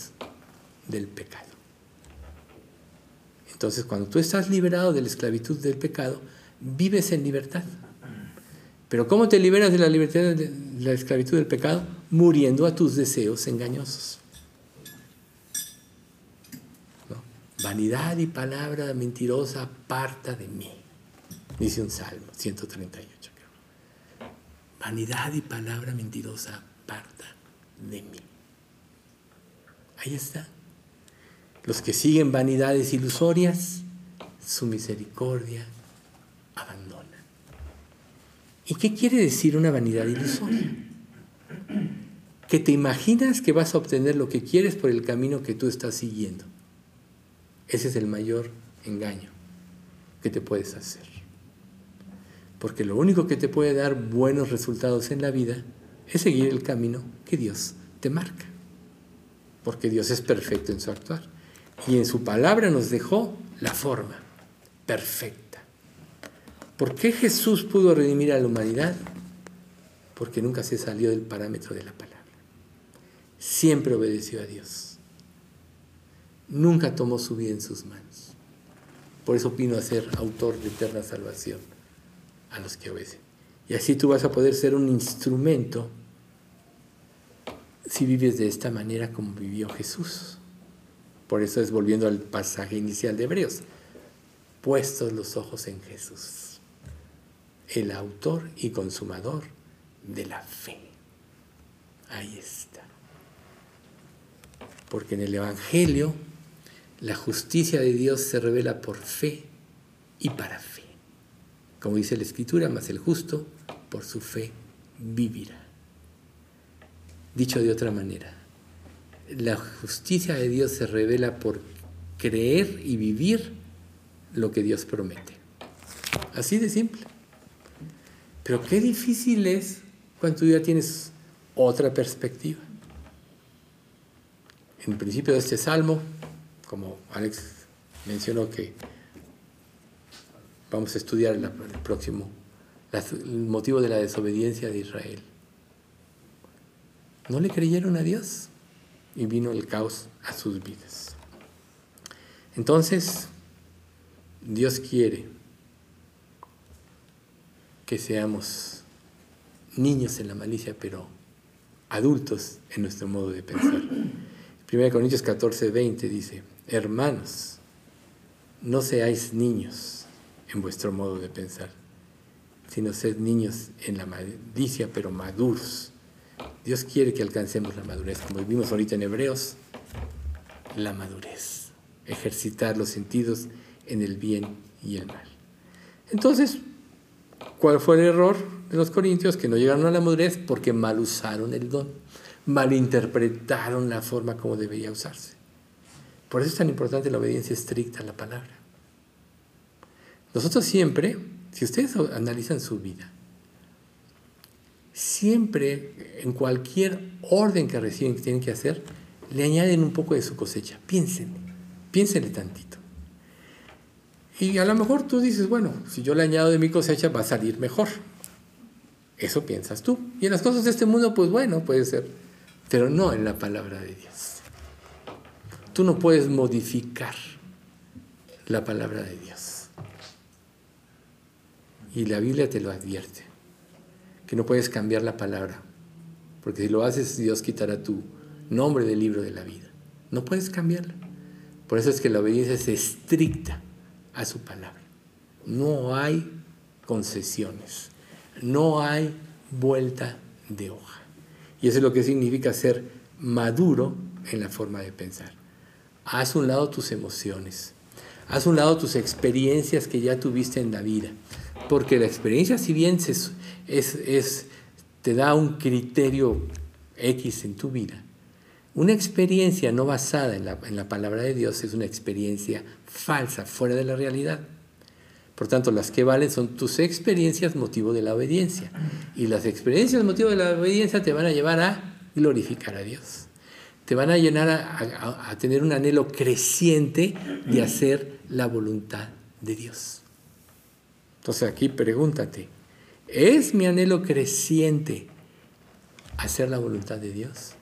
del pecado. Entonces, cuando tú estás liberado de la esclavitud del pecado, vives en libertad. Pero ¿cómo te liberas de la libertad de la esclavitud del pecado? Muriendo a tus deseos engañosos. Vanidad y palabra mentirosa aparta de mí, dice un salmo 138. vanidad y palabra mentirosa aparta de mí. Ahí está. Los que siguen vanidades ilusorias, su misericordia abandonan. ¿Y qué quiere decir una vanidad ilusoria? Que te imaginas que vas a obtener lo que quieres por el camino que tú estás siguiendo. Ese es el mayor engaño que te puedes hacer. Porque lo único que te puede dar buenos resultados en la vida es seguir el camino que Dios te marca. Porque Dios es perfecto en su actuar. Y en su palabra nos dejó la forma perfecta. ¿Por qué Jesús pudo redimir a la humanidad? Porque nunca se salió del parámetro de la palabra. Siempre obedeció a Dios. Nunca tomó su vida en sus manos. Por eso vino a ser autor de eterna salvación a los que obedecen. Y así tú vas a poder ser un instrumento si vives de esta manera como vivió Jesús. Por eso es volviendo al pasaje inicial de Hebreos, puestos los ojos en Jesús, el autor y consumador de la fe. Ahí está. Porque en el Evangelio la justicia de Dios se revela por fe y para fe. Como dice la Escritura, más el justo por su fe vivirá. Dicho de otra manera, la justicia de Dios se revela por creer y vivir lo que Dios promete. Así de simple. Pero qué difícil es cuando tú ya tienes otra perspectiva. En el principio de este salmo, como Alex mencionó que vamos a estudiar el próximo, el motivo de la desobediencia de Israel. No le creyeron a Dios y vino el caos a sus vidas. Entonces, Dios quiere que seamos niños en la malicia, pero adultos en nuestro modo de pensar. 1 Corintios 14, 20 dice, hermanos, no seáis niños en vuestro modo de pensar, sino sed niños en la malicia, pero maduros Dios quiere que alcancemos la madurez, como vimos ahorita en Hebreos, la madurez, ejercitar los sentidos en el bien y el mal. Entonces, ¿cuál fue el error de los corintios? Que no llegaron a la madurez porque mal usaron el don, malinterpretaron la forma como debería usarse. Por eso es tan importante la obediencia estricta a la palabra. Nosotros siempre, si ustedes analizan su vida, siempre en cualquier orden que reciben que tienen que hacer, le añaden un poco de su cosecha. Piénsenle, piénsenle tantito. Y a lo mejor tú dices, bueno, si yo le añado de mi cosecha va a salir mejor. Eso piensas tú. Y en las cosas de este mundo, pues bueno, puede ser. Pero no en la palabra de Dios. Tú no puedes modificar la palabra de Dios. Y la Biblia te lo advierte que no puedes cambiar la palabra, porque si lo haces Dios quitará tu nombre del libro de la vida. No puedes cambiarla. Por eso es que la obediencia es estricta a su palabra. No hay concesiones, no hay vuelta de hoja. Y eso es lo que significa ser maduro en la forma de pensar. Haz un lado tus emociones, haz un lado tus experiencias que ya tuviste en la vida, porque la experiencia si bien te da un criterio X en tu vida. Una experiencia no basada en la, en la, palabra de Dios es una experiencia falsa, fuera de la realidad. Por tanto, las que valen son tus experiencias motivo de la obediencia. Y las experiencias motivo de la obediencia te van a llevar a glorificar a Dios. Te van a llenar a, a tener un anhelo creciente de hacer la voluntad de Dios. Entonces aquí pregúntate, es mi anhelo creciente hacer la voluntad de Dios.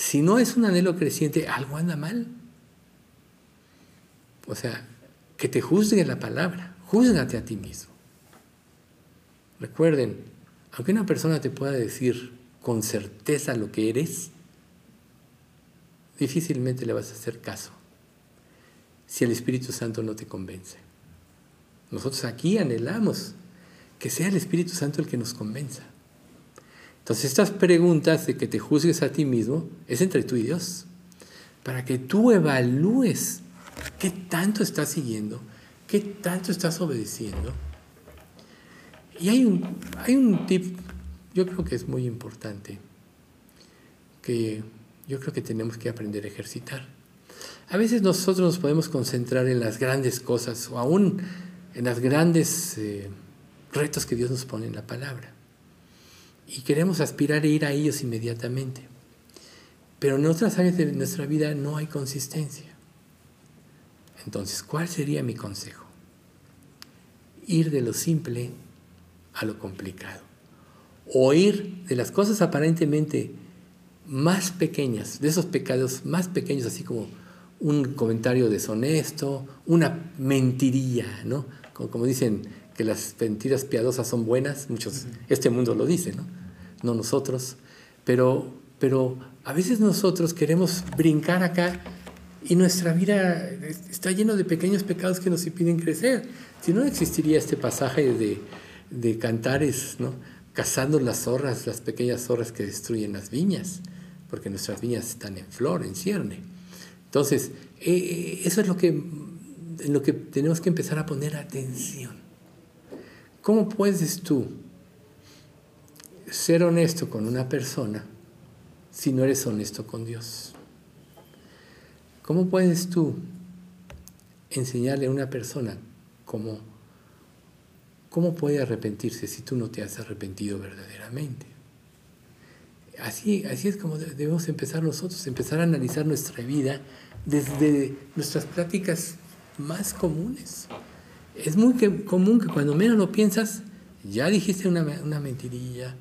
Si no es un anhelo creciente, algo anda mal. O sea, que te juzgue la palabra, júzgate a ti mismo. Recuerden, aunque una persona te pueda decir con certeza lo que eres, difícilmente le vas a hacer caso si el Espíritu Santo no te convence. Nosotros aquí anhelamos que sea el Espíritu Santo el que nos convenza. Entonces estas preguntas de que te juzgues a ti mismo es entre tú y Dios, para que tú evalúes qué tanto estás siguiendo, qué tanto estás obedeciendo. Y hay un, hay un tip, yo creo que es muy importante, que yo creo que tenemos que aprender a ejercitar. A veces nosotros nos podemos concentrar en las grandes cosas o aún en los grandes eh, retos que Dios nos pone en la palabra. Y queremos aspirar a ir a ellos inmediatamente. Pero en otras áreas de nuestra vida no hay consistencia. Entonces, ¿cuál sería mi consejo? Ir de lo simple a lo complicado. O ir de las cosas aparentemente más pequeñas, de esos pecados más pequeños, así como un comentario deshonesto, una mentirilla, ¿no? Como, dicen que las mentiras piadosas son buenas, muchos, este mundo lo dice, ¿no? No nosotros, pero, pero a veces nosotros queremos brincar acá y nuestra vida está lleno de pequeños pecados que nos impiden crecer. Si no, existiría este pasaje de, de cantares, ¿no? cazando las zorras, las pequeñas zorras que destruyen las viñas, porque nuestras viñas están en flor, en cierne. Entonces, eh, eh, eso es lo que, en lo que tenemos que empezar a poner atención. ¿Cómo puedes tú ser honesto con una persona si no eres honesto con Dios? ¿Cómo puedes tú enseñarle a una persona cómo, cómo puede arrepentirse si tú no te has arrepentido verdaderamente? Así, así es como debemos empezar nosotros, empezar a analizar nuestra vida desde nuestras prácticas más comunes. Es muy común que cuando menos lo piensas, ya dijiste una, una mentirilla,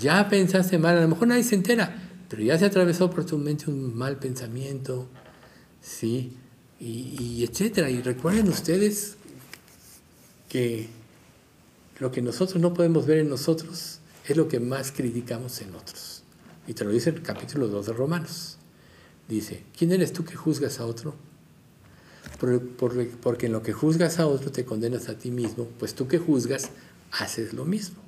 ya pensaste mal, a lo mejor nadie se entera, pero ya se atravesó por tu mente un mal pensamiento, ¿sí? Y, etcétera. Y recuerden ustedes que lo que nosotros no podemos ver en nosotros es lo que más criticamos en otros. Y te lo dice el capítulo 2 de Romanos. Dice, ¿quién eres tú que juzgas a otro? porque en lo que juzgas a otro te condenas a ti mismo, pues tú que juzgas haces lo mismo.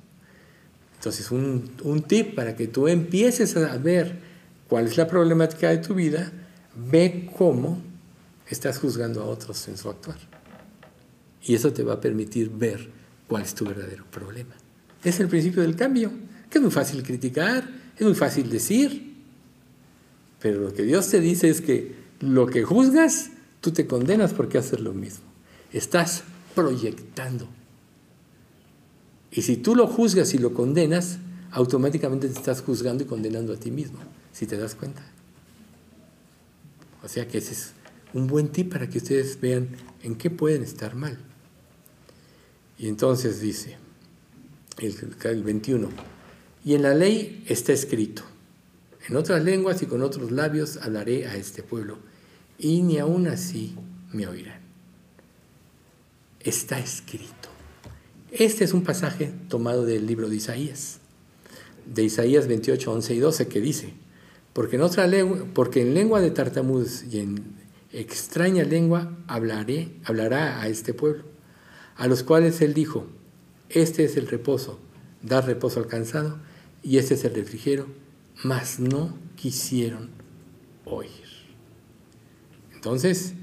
Entonces, un, tip para que tú empieces a ver cuál es la problemática de tu vida ve cómo estás juzgando a otros en su actuar. Y eso te va a permitir ver cuál es tu verdadero problema. Es el principio del cambio, que es muy fácil criticar, es muy fácil decir, pero lo que Dios te dice es que lo que juzgas, tú te condenas porque haces lo mismo. Estás proyectando. Y si tú lo juzgas y lo condenas, automáticamente te estás juzgando y condenando a ti mismo, si te das cuenta. O sea que ese es un buen tip para que ustedes vean en qué pueden estar mal. Y entonces dice el, el 21, y en la ley está escrito, en otras lenguas y con otros labios hablaré a este pueblo, y ni aún así me oirán. Está escrito. Este es un pasaje tomado del libro de Isaías, de Isaías 28, 11 y 12, que dice, porque en otra lengua, porque en lengua de tartamudos y en extraña lengua hablaré, hablará a este pueblo, a los cuales él dijo, este es el reposo, dar reposo al cansado, y este es el refrigerio, mas no quisieron oír. Entonces,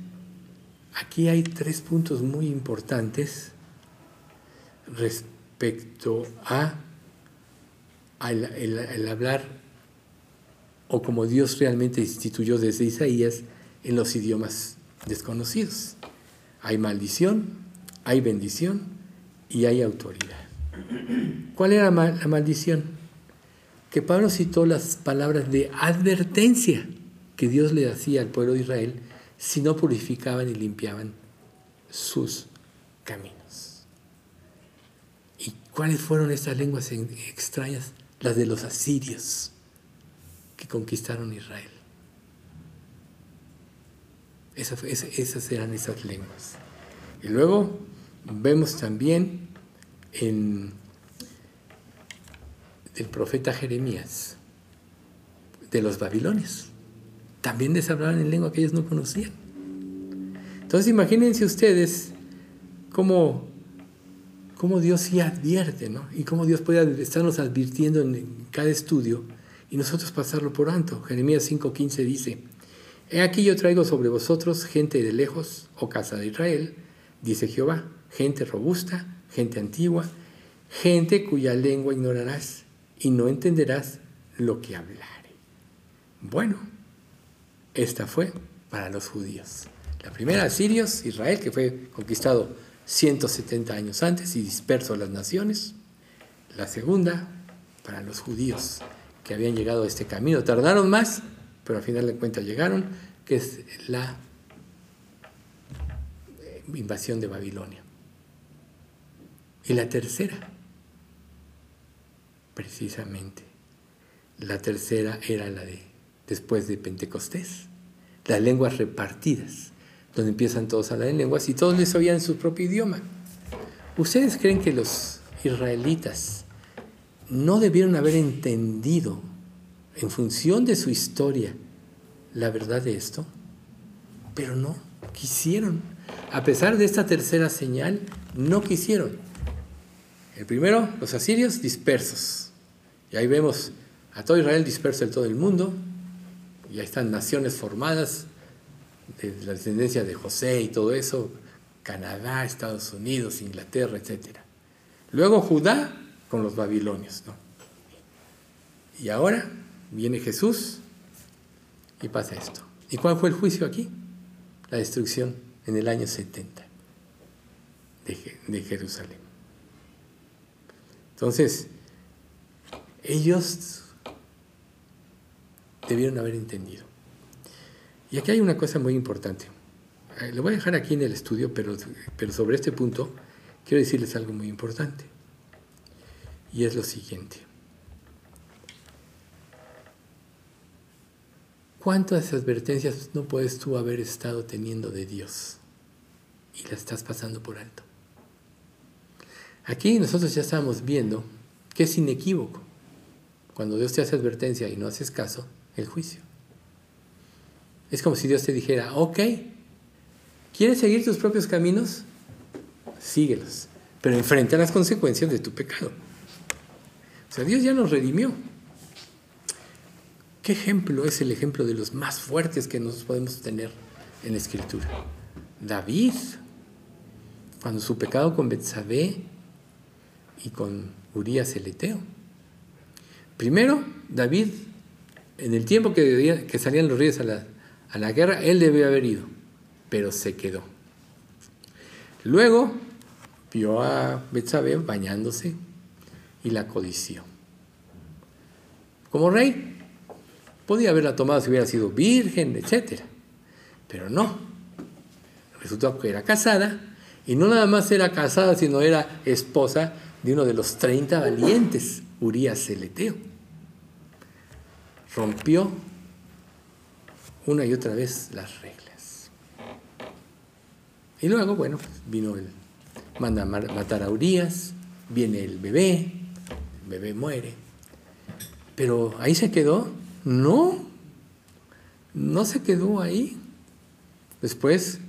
aquí hay tres puntos muy importantes respecto a el hablar o como Dios realmente instituyó desde Isaías en los idiomas desconocidos. Hay maldición, hay bendición y hay autoridad. ¿Cuál era la maldición? Que Pablo citó las palabras de advertencia que Dios le hacía al pueblo de Israel si no purificaban y limpiaban sus caminos. ¿Y cuáles fueron estas lenguas extrañas? Las de los asirios conquistaron Israel. Esas, eran esas lenguas. Y luego vemos también en el profeta Jeremías de los babilonios. También les hablaban en lengua que ellos no conocían. Entonces imagínense ustedes cómo cómo Dios sí advierte, ¿no? Y cómo Dios puede estarnos advirtiendo en cada estudio y nosotros pasarlo por alto. Jeremías 5:15 dice, He aquí yo traigo sobre vosotros gente de lejos, o oh casa de Israel, dice Jehová, gente robusta, gente antigua, gente cuya lengua ignorarás y no entenderás lo que hablare. Bueno, esta fue para los judíos. La primera, Sirios, Israel, que fue conquistado 170 años antes y disperso a las naciones. La segunda, para los judíos que habían llegado a este camino. Tardaron más, pero al final de cuentas llegaron, que es la invasión de Babilonia. Y la tercera, precisamente, la tercera era la de después de Pentecostés, las lenguas repartidas, donde empiezan todos a hablar en lenguas y todos les oían su propio idioma. ¿Ustedes creen que los israelitas no debieron haber entendido, en función de su historia, la verdad de esto? Pero no, quisieron. A pesar de esta tercera señal, no quisieron. El primero, los asirios dispersos. Y ahí vemos a todo Israel disperso en todo el mundo. Y ahí están naciones formadas de la descendencia de José y todo eso. Canadá, Estados Unidos, Inglaterra, etc. Luego Judá con los babilonios. Y ahora viene Jesús y pasa esto. ¿Y cuál fue el juicio aquí? La destrucción en el año 70 de, Jerusalén. Entonces, ellos debieron haber entendido. Y aquí hay una cosa muy importante. Eh, lo voy a dejar aquí en el estudio, pero, pero sobre este punto quiero decirles algo muy importante. Y es lo siguiente. ¿Cuántas advertencias no puedes tú haber estado teniendo de Dios? Y las estás pasando por alto. Aquí nosotros ya estamos viendo que es inequívoco. Cuando Dios te hace advertencia y no haces caso, el juicio. Es como si Dios te dijera, ok, ¿quieres seguir tus propios caminos? Síguelos, pero enfrenta las consecuencias de tu pecado. O sea, Dios ya nos redimió. ¿Qué ejemplo es el ejemplo de los más fuertes que nos podemos tener en la Escritura? David, cuando su pecado con Betsabé y con Urias el Eteo. Primero, David en el tiempo que, que salían los reyes a la, a la guerra, él debió haber ido, pero se quedó. Luego vio a Betsabé bañándose y la codició. Como rey, podía haberla tomado si hubiera sido virgen, etc. Pero no. Resultó que era casada, y no nada más era casada, sino era esposa de uno de los 30 valientes, Urias Celeteo rompió una y otra vez las reglas. Y luego, bueno, vino el, manda a matar a Urias, viene el bebé, el bebé muere. Pero ahí se quedó, no, no se quedó ahí. Después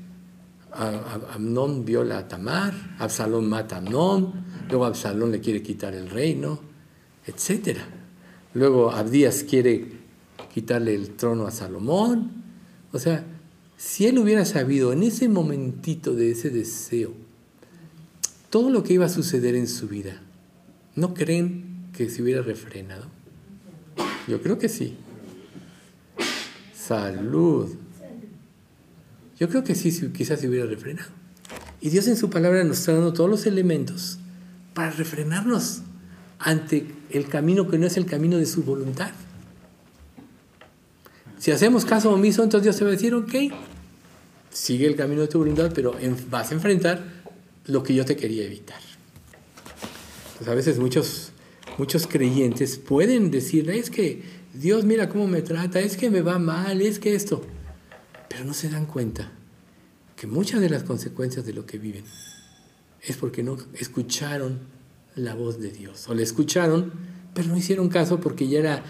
Amnón viola a Tamar, Absalón mata a Amnón, luego Absalón le quiere quitar el reino, etcétera. Luego Abdías quiere quitarle el trono a Salomón. O sea, si él hubiera sabido en ese momentito de ese deseo todo lo que iba a suceder en su vida, ¿no creen que se hubiera refrenado? Yo creo que sí. Salud. Yo creo que sí, quizás se hubiera refrenado. Y Dios en su palabra nos está dando todos los elementos para refrenarnos ante el camino que no es el camino de su voluntad. Si hacemos caso omiso, entonces Dios te va a decir, ok, sigue el camino de tu voluntad, pero vas a enfrentar lo que yo te quería evitar. Pues a veces muchos, muchos creyentes pueden decir, es que Dios mira cómo me trata, es que me va mal, es que esto, pero no se dan cuenta que muchas de las consecuencias de lo que viven es porque no escucharon la voz de Dios. O le escucharon, pero no hicieron caso porque ya era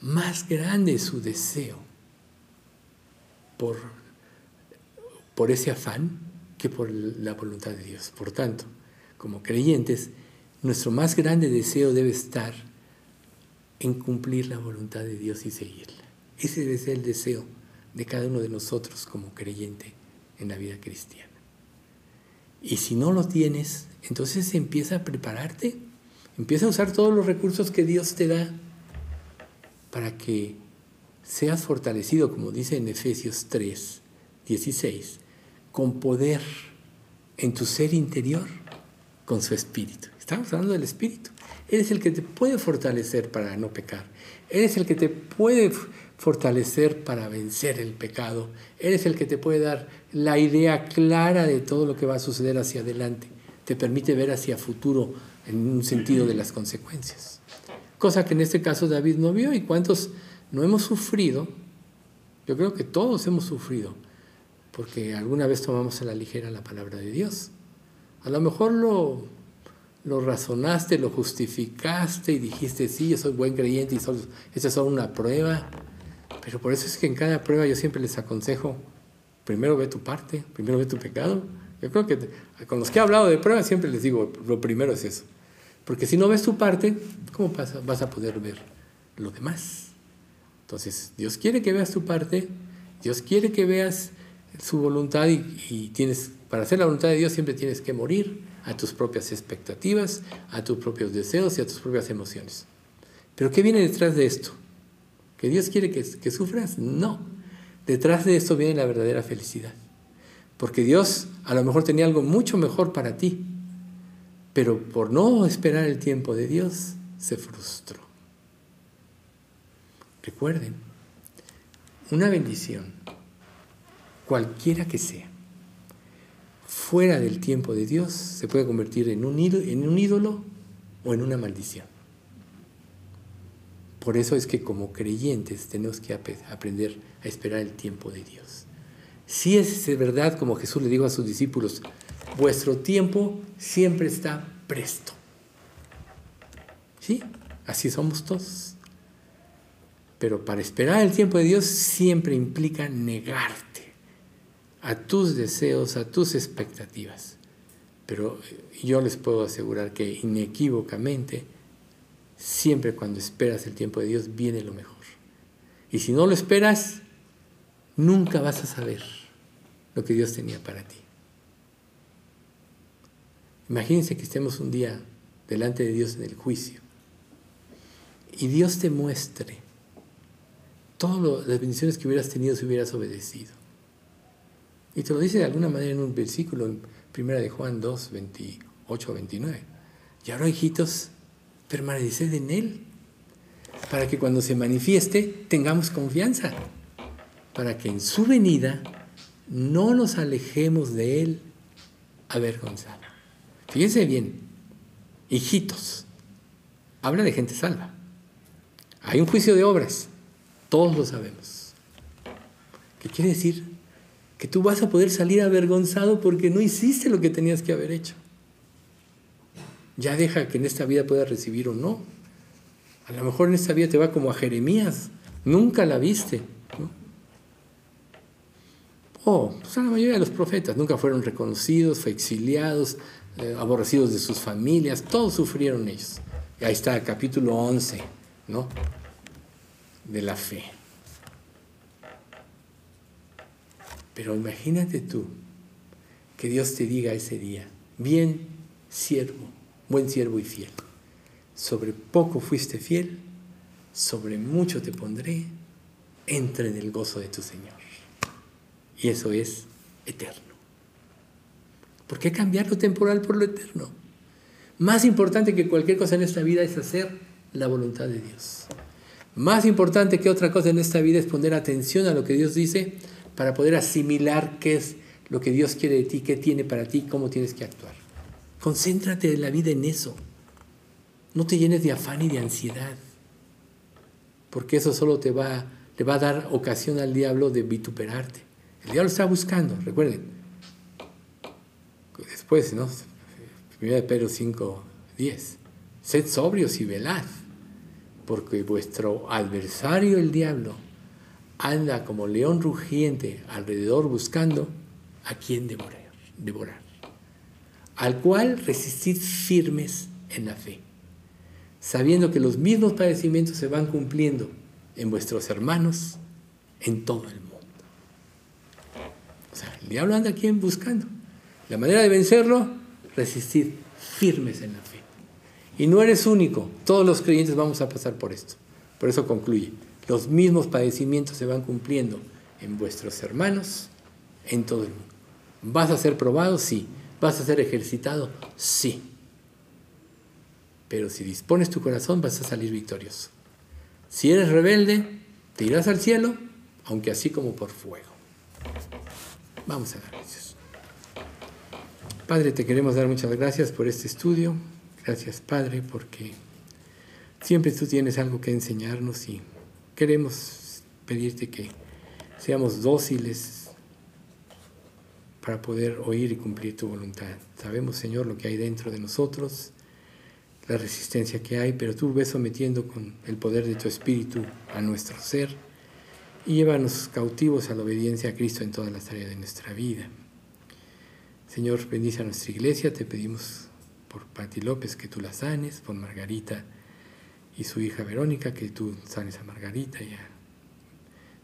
más grande su deseo por, por ese afán que por la voluntad de Dios. Por tanto, como creyentes, nuestro más grande deseo debe estar en cumplir la voluntad de Dios y seguirla. Ese debe ser el deseo de cada uno de nosotros como creyente en la vida cristiana. Y si no lo tienes, entonces empieza a prepararte, empieza a usar todos los recursos que Dios te da para que seas fortalecido, como dice en Efesios 3, 16, con poder en tu ser interior, con su espíritu. Estamos hablando del espíritu. Él es el que te puede fortalecer para no pecar. Él es el que te puede fortalecer para vencer el pecado. Él es el que te puede dar la idea clara de todo lo que va a suceder hacia adelante. Te permite ver hacia futuro en un sentido de las consecuencias. Cosa que en este caso David no vio y cuántos no hemos sufrido. Yo creo que todos hemos sufrido porque alguna vez tomamos a la ligera la palabra de Dios. A lo mejor lo, razonaste, lo justificaste y dijiste, sí, yo soy buen creyente y esa es solo una prueba. Pero por eso es que en cada prueba yo siempre les aconsejo, primero ve tu parte, primero ve tu pecado. Yo creo que con los que he hablado de pruebas siempre les digo, lo primero es eso. Porque si no ves tu parte, ¿cómo vas a poder ver lo demás? Entonces, Dios quiere que veas tu parte, Dios quiere que veas su voluntad y, tienes, para hacer la voluntad de Dios siempre tienes que morir a tus propias expectativas, a tus propios deseos y a tus propias emociones. Pero ¿qué viene detrás de esto? ¿Que Dios quiere que, que sufras? No. Detrás de esto viene la verdadera felicidad. Porque Dios a lo mejor tenía algo mucho mejor para ti, pero por no esperar el tiempo de Dios, se frustró. Recuerden, una bendición cualquiera que sea, fuera del tiempo de Dios, se puede convertir en un, ídolo, o en una maldición. Por eso es que como creyentes tenemos que aprender a esperar el tiempo de Dios. Si es verdad, como Jesús le dijo a sus discípulos, vuestro tiempo siempre está presto. ¿Sí? Así somos todos. Pero para esperar el tiempo de Dios siempre implica negarte a tus deseos, a tus expectativas. Pero yo les puedo asegurar que inequívocamente, siempre cuando esperas el tiempo de Dios, viene lo mejor. Y si no lo esperas, nunca vas a saber lo que Dios tenía para ti. Imagínense que estemos un día delante de Dios en el juicio y Dios te muestre todas las bendiciones que hubieras tenido si hubieras obedecido. Y te lo dice de alguna manera en un versículo en 1 de Juan 2, 28, 29. Y ahora, hijitos, permaneced en Él, para que cuando se manifieste tengamos confianza, para que en su venida no nos alejemos de Él avergonzados. Fíjense bien, hijitos, habla de gente salva. Hay un juicio de obras, todos lo sabemos. ¿Qué quiere decir? que tú vas a poder salir avergonzado porque no hiciste lo que tenías que haber hecho. Ya deja que en esta vida puedas recibir o no. A lo mejor en esta vida te va como a Jeremías, nunca la viste. O oh, pues la mayoría de los profetas nunca fueron reconocidos, fue exiliados, eh, aborrecidos de sus familias, todos sufrieron ellos. Y ahí está capítulo 11, ¿no? De la fe. Pero imagínate tú que Dios te diga ese día, bien siervo, buen siervo y fiel. Sobre poco fuiste fiel, sobre mucho te pondré, entre en el gozo de tu Señor. Y eso es eterno. ¿Por qué cambiar lo temporal por lo eterno? Más importante que cualquier cosa en esta vida es hacer la voluntad de Dios. Más importante que otra cosa en esta vida es poner atención a lo que Dios dice para poder asimilar qué es lo que Dios quiere de ti, qué tiene para ti, cómo tienes que actuar. Concéntrate en la vida en eso. No te llenes de afán y de ansiedad, porque eso solo te va, le va a dar ocasión al diablo de vituperarte. El diablo está buscando, recuerden. Después, ¿no? 1 Pedro 5, 10. Sed sobrios y velad, porque vuestro adversario, el diablo, anda como león rugiente alrededor buscando a quien devorar. devorar. al cual resistid firmes en la fe, sabiendo que los mismos padecimientos se van cumpliendo en vuestros hermanos en todo el mundo. O sea, el diablo anda aquí buscando. La manera de vencerlo, resistir firmes en la fe. Y no eres único, todos los creyentes vamos a pasar por esto. Por eso concluye, los mismos padecimientos se van cumpliendo en vuestros hermanos en todo el mundo. ¿Vas a ser probado? Sí. ¿Vas a ser ejercitado? Sí. Pero si dispones tu corazón vas a salir victorioso. Si eres rebelde, te irás al cielo, aunque así como por fuego. Vamos a dar gracias. Padre, te queremos dar muchas gracias por este estudio. Gracias, Padre, porque siempre tú tienes algo que enseñarnos y queremos pedirte que seamos dóciles para poder oír y cumplir tu voluntad. Sabemos, Señor, lo que hay dentro de nosotros, la resistencia que hay, pero tú ves sometiendo con el poder de tu Espíritu a nuestro ser y llévanos cautivos a la obediencia a Cristo en todas las áreas de nuestra vida. Señor, bendice a nuestra iglesia, te pedimos por Pati López que tú la sanes, por Margarita y su hija Verónica que tú sanes a Margarita y a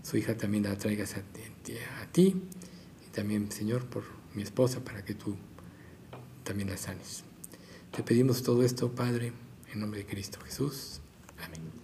su hija también la traigas a, a ti y también, Señor, por mi esposa para que tú también la sanes. Te pedimos todo esto, Padre, en nombre de Cristo Jesús. Amén.